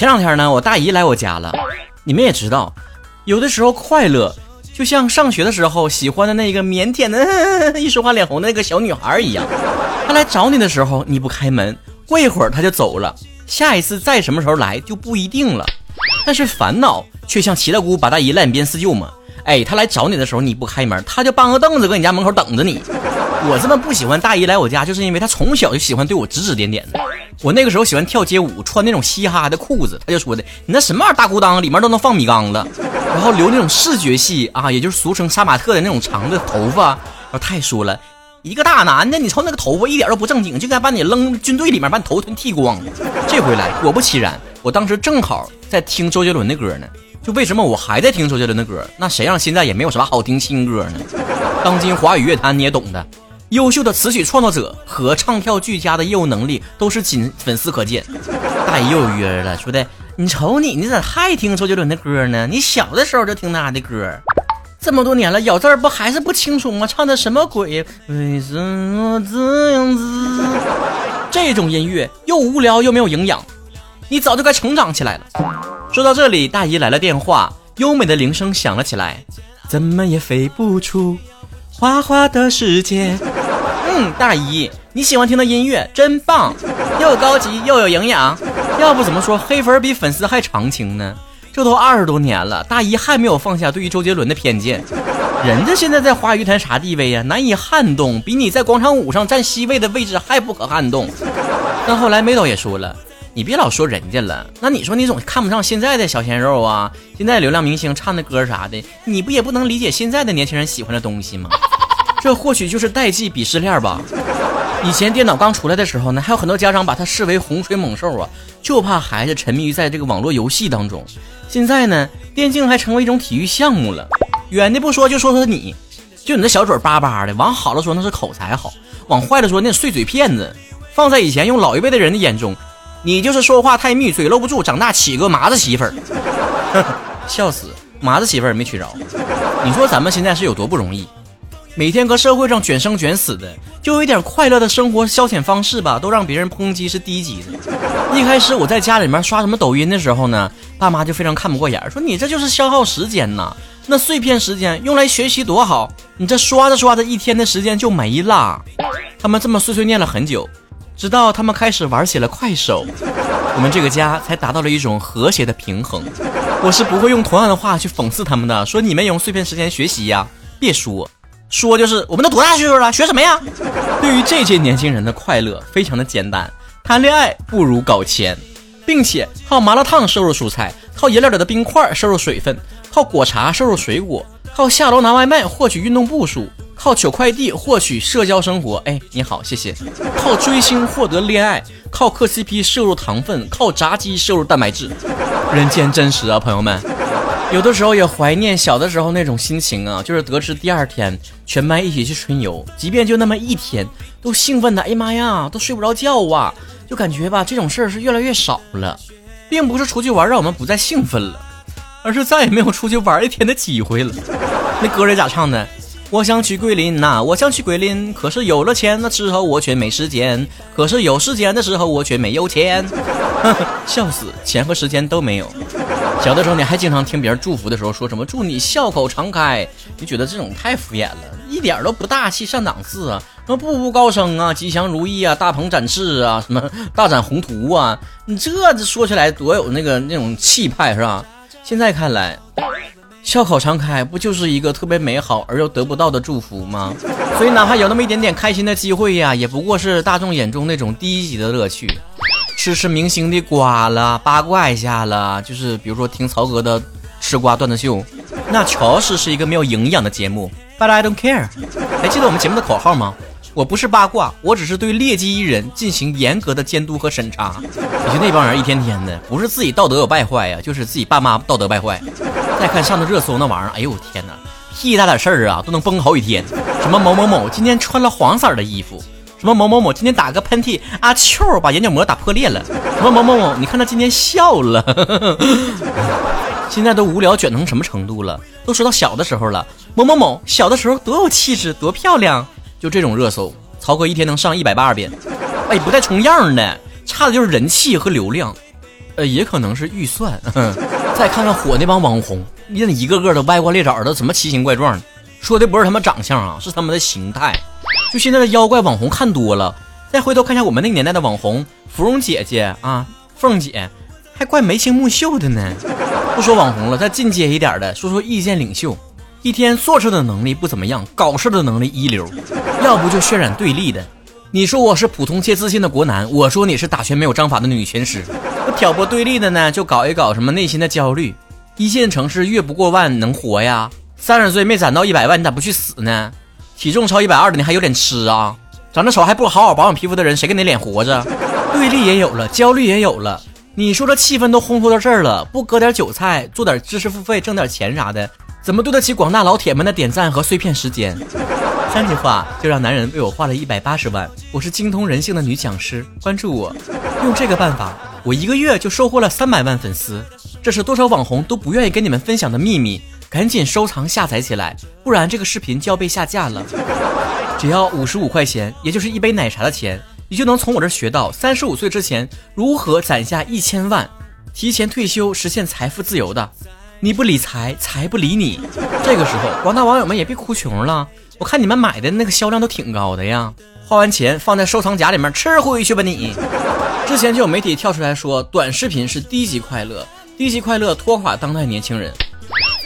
前两天呢，我大姨来我家了。你们也知道，有的时候快乐就像上学的时候喜欢的那个腼腆的、一说话脸红的那个小女孩一样。她来找你的时候，你不开门，过一会儿她就走了。下一次再什么时候来就不一定了。但是烦恼却像齐大姑八大姨烂鞭四舅嘛。哎，她来找你的时候你不开门，她就搬个凳子搁你家门口等着你。我这么不喜欢大姨来我家，就是因为她从小就喜欢对我指指点点的。我那个时候喜欢跳街舞，穿那种嘻哈的裤子，她就说的你那什么玩意儿大裤裆里面都能放米缸了，然后留那种视觉系啊，也就是俗称杀马特的那种长的头发。然后她还说了一个大男的，你瞅那个头发一点都不正经，就该把你扔军队里面把你头全剃光。这回来果不其然，我当时正好在听周杰伦的歌呢。就为什么我还在听周杰伦的歌？那谁让现在也没有什么好听新歌呢？当今华语乐坛你也懂的。优秀的词曲创作者和唱跳俱佳的业务能力都是仅粉丝可见。大姨又有约了，说的你瞅你，你咋还听周杰伦的歌呢？你小的时候就听他的歌，这么多年了，咬字不还是不清楚吗？唱的什么鬼？为什么这样子？这种音乐又无聊又没有营养，你早就该成长起来了。说到这里，大姨来了电话，优美的铃声响了起来，怎么也飞不出。花花的世界，大姨，你喜欢听的音乐真棒，又高级又有营养。要不怎么说黑粉比粉丝还长情呢？这都二十多年了，大姨还没有放下对于周杰伦的偏见。人家现在在华语坛啥地位呀？难以撼动，比你在广场舞上占 C 位的位置还不可撼动。但后来梅导也说了，你别老说人家了。那你说你总看不上现在的小鲜肉啊？现在流量明星唱的歌啥的，你不也不能理解现在的年轻人喜欢的东西吗？这或许就是代际鄙视链吧。以前电脑刚出来的时候呢，还有很多家长把它视为洪水猛兽啊，就怕孩子沉迷于在这个网络游戏当中。现在呢，电竞还成为一种体育项目了。远的不说，就说说你，就你那小嘴巴巴的，往好了说那是口才好，往坏了说那碎嘴骗子。放在以前用老一辈的人的眼中，你就是说话太密，嘴搂不住，长大起个麻子媳妇儿，笑死，麻子媳妇儿也没娶着。你说咱们现在是有多不容易？每天搁社会上卷生卷死的，就有一点快乐的生活消遣方式吧，都让别人抨击是低级的。一开始我在家里面刷什么抖音的时候呢，爸妈就非常看不过眼，说你这就是消耗时间呐，那碎片时间用来学习多好，你这刷着刷着一天的时间就没了。他们这么碎碎念了很久，直到他们开始玩起了快手，我们这个家才达到了一种和谐的平衡。我是不会用同样的话去讽刺他们的，说你们用碎片时间学习呀，别说。说就是我们都多大岁数了，学什么呀？对于这些年轻人的快乐非常的简单，谈恋爱不如搞钱，并且靠麻辣烫摄入蔬菜，靠饮料里的冰块摄入水分，靠果茶摄入水果，靠下楼拿外卖获取运动步数，靠取快递获取社交生活。哎，你好，谢谢。靠追星获得恋爱，靠磕 CP 摄入糖分，靠炸鸡摄入蛋白质。人间真实啊，朋友们。有的时候也怀念小的时候那种心情啊，就是得知第二天全班一起去春游，即便就那么一天，都兴奋的，哎呀妈呀，都睡不着觉啊，就感觉吧，这种事儿是越来越少了，并不是出去玩让我们不再兴奋了，而是再也没有出去玩一天的机会了。那歌里咋唱的？我想去桂林呐，我想去桂林，可是有了钱了之后我却没时间，可是有时间的时候我却没有钱，呵 呵笑死，钱和时间都没有。小的时候你还经常听别人祝福的时候说什么祝你笑口常开，你觉得这种太敷衍了，一点都不大气上档次啊！什么步步高升啊，吉祥如意啊，大鹏展翅啊，什么大展宏图啊，你这说起来多有那个那种气派是吧？现在看来，笑口常开不就是一个特别美好而又得不到的祝福吗？所以哪怕有那么一点点开心的机会呀，也不过是大众眼中那种低级的乐趣。吃吃明星的瓜了，八卦一下了，就是比如说听曹哥的吃瓜段子秀，那乔氏是一个没有营养的节目。But I don't care。还记得我们节目的口号吗？我不是八卦，我只是对劣迹艺人进行严格的监督和审查。你说那帮人一天天的，不是自己道德有败坏呀，就是自己爸妈道德败坏。再看上的热搜那玩意儿，哎呦我天哪，屁大点事儿啊都能崩好几天。什么某某某今天穿了黄色的衣服。什么某某某今天打个喷嚏，阿秋把眼角膜打破裂了。什么某某某，你看他今天笑了。现在都无聊卷成什么程度了？都说到小的时候了。某某某小的时候多有气质，多漂亮。就这种热搜，曹哥一天能上一百八十遍。哎，不带重样的，差的就是人气和流量。呃，也可能是预算。再看看火那帮网红，那一个个的歪瓜裂枣的，怎么奇形怪状的？说的不是他们长相啊，是他们的形态。就现在的妖怪网红看多了，再回头看一下我们那个年代的网红，芙蓉姐姐啊，凤姐，还怪眉清目秀的呢。不说网红了，再进阶一点的，说说意见领袖，一天做事的能力不怎么样，搞事的能力一流，要不就渲染对立的。你说我是普通且自信的国男，我说你是打拳没有章法的女拳师。不挑拨对立的呢，就搞一搞什么内心的焦虑。一线城市月不过万能活呀？三十岁没攒到一百万，你咋不去死呢？体重超一百二的你还有脸吃啊？长得丑还不好好保养皮肤的人，谁给你脸活着？对立也有了，焦虑也有了。你说这气氛都烘托到这儿了，不割点韭菜，做点知识付费，挣点钱啥的，怎么对得起广大老铁们的点赞和碎片时间？三句话就让男人为我花了一百八十万。我是精通人性的女讲师，关注我，用这个办法，我一个月就收获了三百万粉丝。这是多少网红都不愿意跟你们分享的秘密，赶紧收藏下载起来，不然这个视频就要被下架了。只要五十五块钱，也就是一杯奶茶的钱，你就能从我这学到三十五岁之前如何攒下一千万，提前退休实现财富自由的。你不理财，财不理你。这个时候，广大网友们也别哭穷了。我看你们买的那个销量都挺高的呀，花完钱放在收藏夹里面吃回去吧你。之前就有媒体跳出来说，短视频是低级快乐，低级快乐拖垮当代年轻人。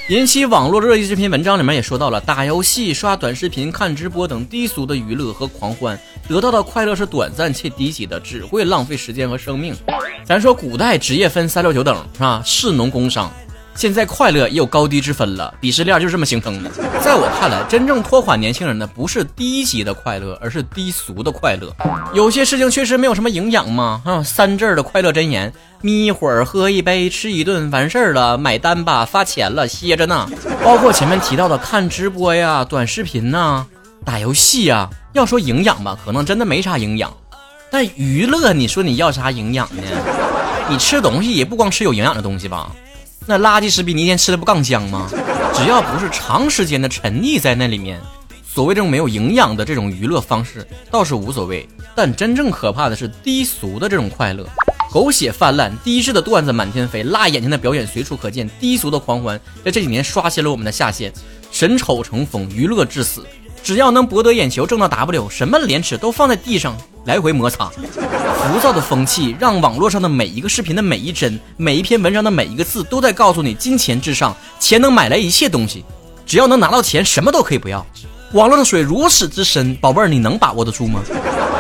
引起网络热议这篇文章里面也说到了，打游戏、刷短视频、看直播等低俗的娱乐和狂欢，得到的快乐是短暂且低级的，只会浪费时间和生命。咱说古代职业分三六九等是吧？士农工商。现在快乐也有高低之分了，鄙视链就这么形成的。在我看来，真正拖垮年轻人的不是低级的快乐，而是低俗的快乐。有些事情确实没有什么营养嘛，啊，三字的快乐箴言：眯一会儿，喝一杯，吃一顿，完事儿了，买单吧，发钱了，歇着呢。包括前面提到的看直播呀、短视频呐、打游戏呀，要说营养吧，可能真的没啥营养。但娱乐，你说你要啥营养呢？你吃东西也不光吃有营养的东西吧？那垃圾食品你一天吃的不更香吗？只要不是长时间的沉溺在那里面，所谓这种没有营养的这种娱乐方式倒是无所谓。但真正可怕的是低俗的这种快乐，狗血泛滥，低质的段子满天飞，辣眼睛的表演随处可见，低俗的狂欢在这几年刷新了我们的下限，神丑成风，娱乐至死。只要能博得眼球，挣到 W，什么廉耻都放在地上来回摩擦。浮躁的风气让网络上的每一个视频的每一帧、每一篇文章的每一个字都在告诉你：金钱至上，钱能买来一切东西。只要能拿到钱，什么都可以不要。网络的水如此之深，宝贝儿，你能把握得住吗？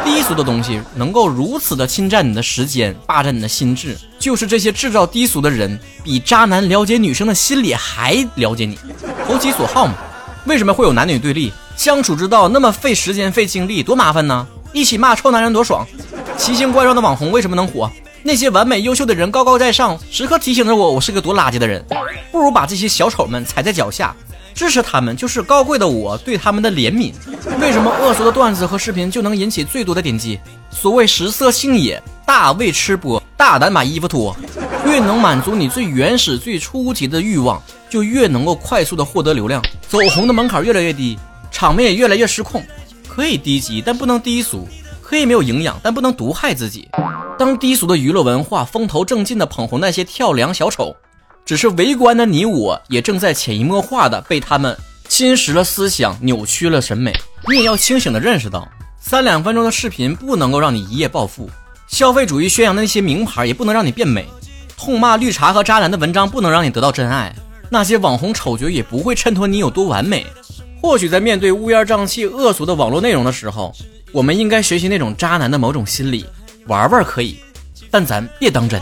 低俗的东西能够如此的侵占你的时间，霸占你的心智，就是这些制造低俗的人比渣男了解女生的心理还了解你，投其所好嘛。为什么会有男女对立？相处之道那么费时间费精力，多麻烦呢！一起骂臭男人多爽！奇形怪状的网红为什么能火？那些完美优秀的人高高在上，时刻提醒着我，我是个多垃圾的人。不如把这些小丑们踩在脚下，支持他们就是高贵的我对他们的怜悯。为什么恶俗的段子和视频就能引起最多的点击？所谓食色性也，大为吃播，大胆把衣服脱。越能满足你最原始、最初级的欲望，就越能够快速的获得流量，走红的门槛越来越低。场面也越来越失控，可以低级，但不能低俗；可以没有营养，但不能毒害自己。当低俗的娱乐文化风头正劲的捧红那些跳梁小丑，只是围观的你我，也正在潜移默化的被他们侵蚀了思想，扭曲了审美。你也要清醒的认识到，三两分钟的视频不能够让你一夜暴富；消费主义宣扬的那些名牌也不能让你变美；痛骂绿茶和渣男的文章不能让你得到真爱；那些网红丑角也不会衬托你有多完美。或许在面对乌烟瘴气、恶俗的网络内容的时候，我们应该学习那种渣男的某种心理，玩玩可以，但咱别当真。